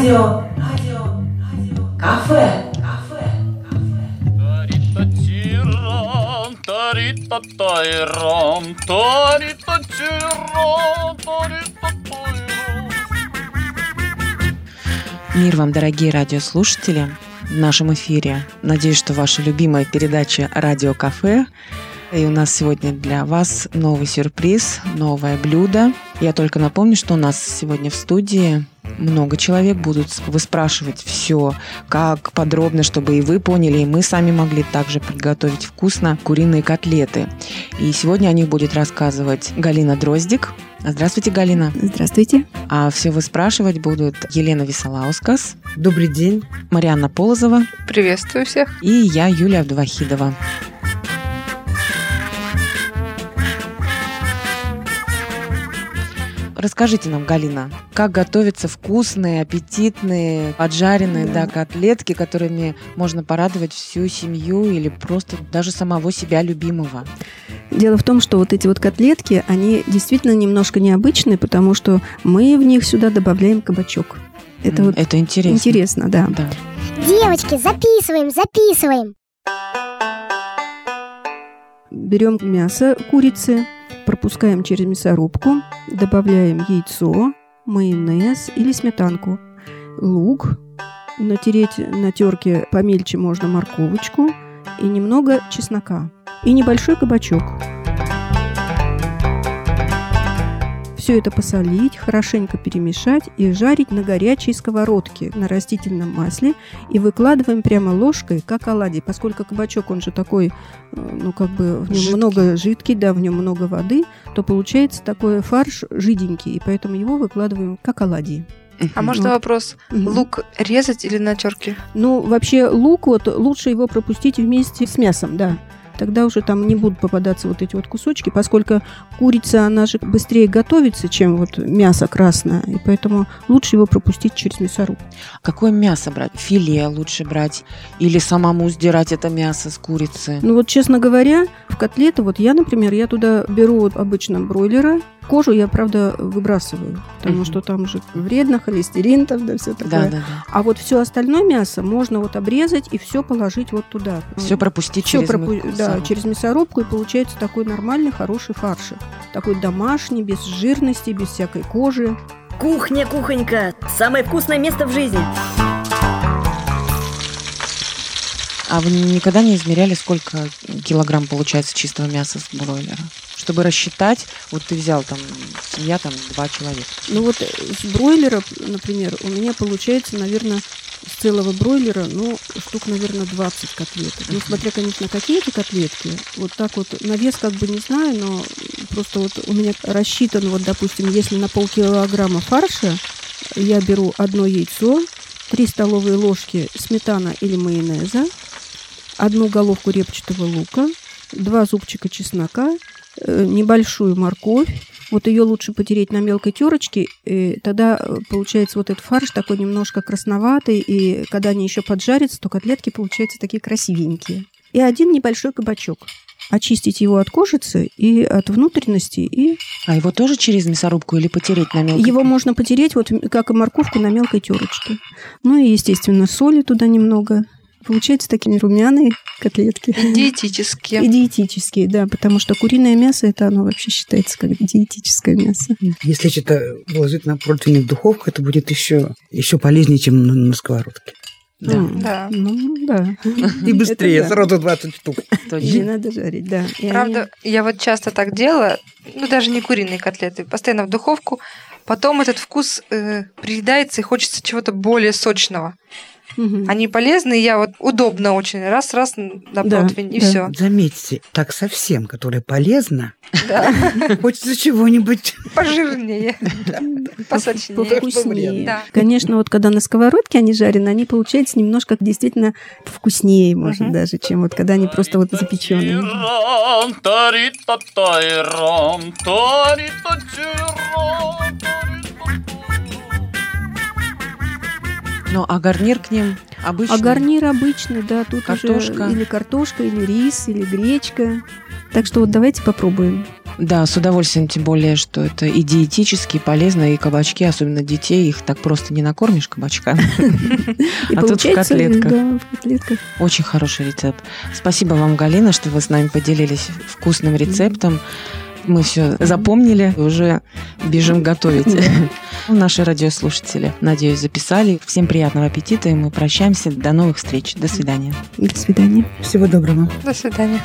Радио, радио, радио. Кафе, Мир вам, дорогие радиослушатели! В нашем эфире, надеюсь, что ваша любимая передача «Радио Кафе». И у нас сегодня для вас новый сюрприз, новое блюдо. Я только напомню, что у нас сегодня в студии много человек будут выспрашивать все, как подробно, чтобы и вы поняли, и мы сами могли также приготовить вкусно куриные котлеты. И сегодня о них будет рассказывать Галина Дроздик. Здравствуйте, Галина. Здравствуйте. А все выспрашивать будут Елена Висолаускас, Добрый день. Марианна Полозова Приветствую всех. и я, Юлия Абдувахидова. Расскажите нам, Галина, как готовятся вкусные, аппетитные, поджаренные да. котлетки, которыми можно порадовать всю семью или просто даже самого себя любимого? Дело в том, что вот эти вот котлетки, они действительно немножко необычные, потому что мы в них сюда добавляем кабачок. Это вот Это интересно. интересно, да. Да. Девочки, записываем, записываем. Берем мясо курицы, пропускаем через мясорубку, добавляем яйцо, майонез или сметанку, лук, натереть на терке помельче можно морковочку и немного чеснока и небольшой кабачок. Все это посолить, хорошенько перемешать и жарить на горячей сковородке на растительном масле и выкладываем прямо ложкой, как оладьи, поскольку кабачок, он же такой, э, ну, как бы в нем Жидкий. много жидкий, да, в нем много воды, то получается такой фарш жиденький, и поэтому его выкладываем как оладьи. А можно Вот. вопрос? Лук резать или на терке? Ну, вообще лук, вот лучше его пропустить вместе с мясом, да. Тогда уже там не будут попадаться вот эти вот кусочки, поскольку курица, она же быстрее готовится, чем вот мясо красное, и поэтому лучше его пропустить через мясорубку. Какое мясо брать? Филе лучше брать или самому сдирать это мясо с курицы? Ну вот, честно говоря, в котлеты, вот я, например, я туда беру вот обычно бройлера, кожу я, правда, выбрасываю, потому Мгм. что там же вредно, холестерин там, да, все такое. Да, да, да. А вот все остальное мясо можно вот обрезать и все положить вот туда. Все пропустить Все через пропу- мы- да, через мясорубку, и получается такой нормальный, хороший фаршик. Такой домашний, без жирности, без всякой кожи. Кухня, кухонька, самое вкусное место в жизни. А вы никогда не измеряли, сколько килограмм получается чистого мяса с бройлера? Чтобы рассчитать, вот ты взял там, семья там два человека. Ну вот э, с бройлера, например, у меня получается, наверное, с целого бройлера, ну, штук, наверное, 20 котлеток. Ну, смотря, конечно, какие это котлетки. Вот так вот, на вес как бы не знаю, но просто вот у меня рассчитан, вот, допустим, если на полкилограмма фарша, я беру одно яйцо, 3 столовые ложки сметана или майонеза, одну головку репчатого лука, два зубчика чеснока, э, небольшую морковь, вот ее лучше потереть на мелкой терочке, и тогда э, получается вот этот фарш такой немножко красноватый, и когда они еще поджарятся, то котлетки получаются такие красивенькие. И один небольшой кабачок. Очистить его от кожицы и от внутренности, и А его тоже через мясорубку или потереть на мелкой? его можно потереть, вот как и морковку, на мелкой терочке. Ну и, естественно, соли туда немного. Получаются такие румяные котлетки. И Диетические. диетические, да, потому что куриное мясо, это оно вообще считается как диетическое мясо. Если что-то положить на противень в духовку, это будет еще, еще полезнее, чем на, на сковородке. Да, Да. Ну, да. И быстрее, Это да. сразу 20 штук. Не точно. надо жарить, да. И они- Правда, я вот часто так делаю, ну даже не куриные котлеты, постоянно в духовку, потом этот вкус э, приедается и хочется чего-то более сочного. Мгм. Они полезны, и я вот удобно очень, раз-раз на Да, противень, и да. все. Заметьте, так совсем, которое полезно, Да. хочется чего-нибудь. Пожирнее, посочнее. Да. Конечно, вот когда на сковородке они жарены, они получаются немножко действительно вкуснее, может, Мгм. даже, чем вот когда они просто вот запеченные. Ну, а гарнир к ним обычно? А гарнир обычный, да, тут Картошка. уже или картошка, или рис, или гречка. Так что вот давайте попробуем. Да, с удовольствием, тем более, что это и диетически, и полезно, и кабачки, особенно детей, их так просто не накормишь кабачка. И А тут в котлетках. Очень хороший рецепт. Спасибо вам, Галина, что вы с нами поделились вкусным рецептом. Мы все запомнили, и уже бежим готовить. Наши радиослушатели, надеюсь, записали. Всем приятного аппетита, и мы прощаемся. До новых встреч. До свидания. До свидания. Всего доброго. До свидания.